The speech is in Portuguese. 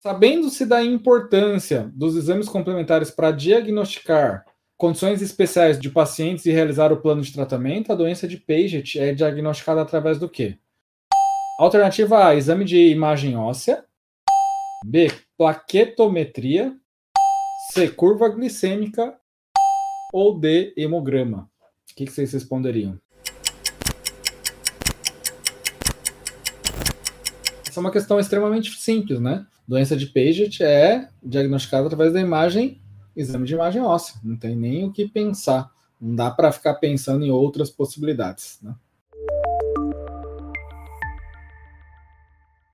Sabendo-se da importância dos exames complementares para diagnosticar condições especiais de pacientes e realizar o plano de tratamento, a doença de Paget é diagnosticada através do quê? Alternativa A, exame de imagem óssea. B, plaquetometria. C, curva glicêmica. Ou D, hemograma. O que, que vocês responderiam? Essa é uma questão extremamente simples, né? Doença de Paget é diagnosticada através da imagem, exame de imagem óssea. Não tem nem o que pensar. Não dá para ficar pensando em outras possibilidades. Né?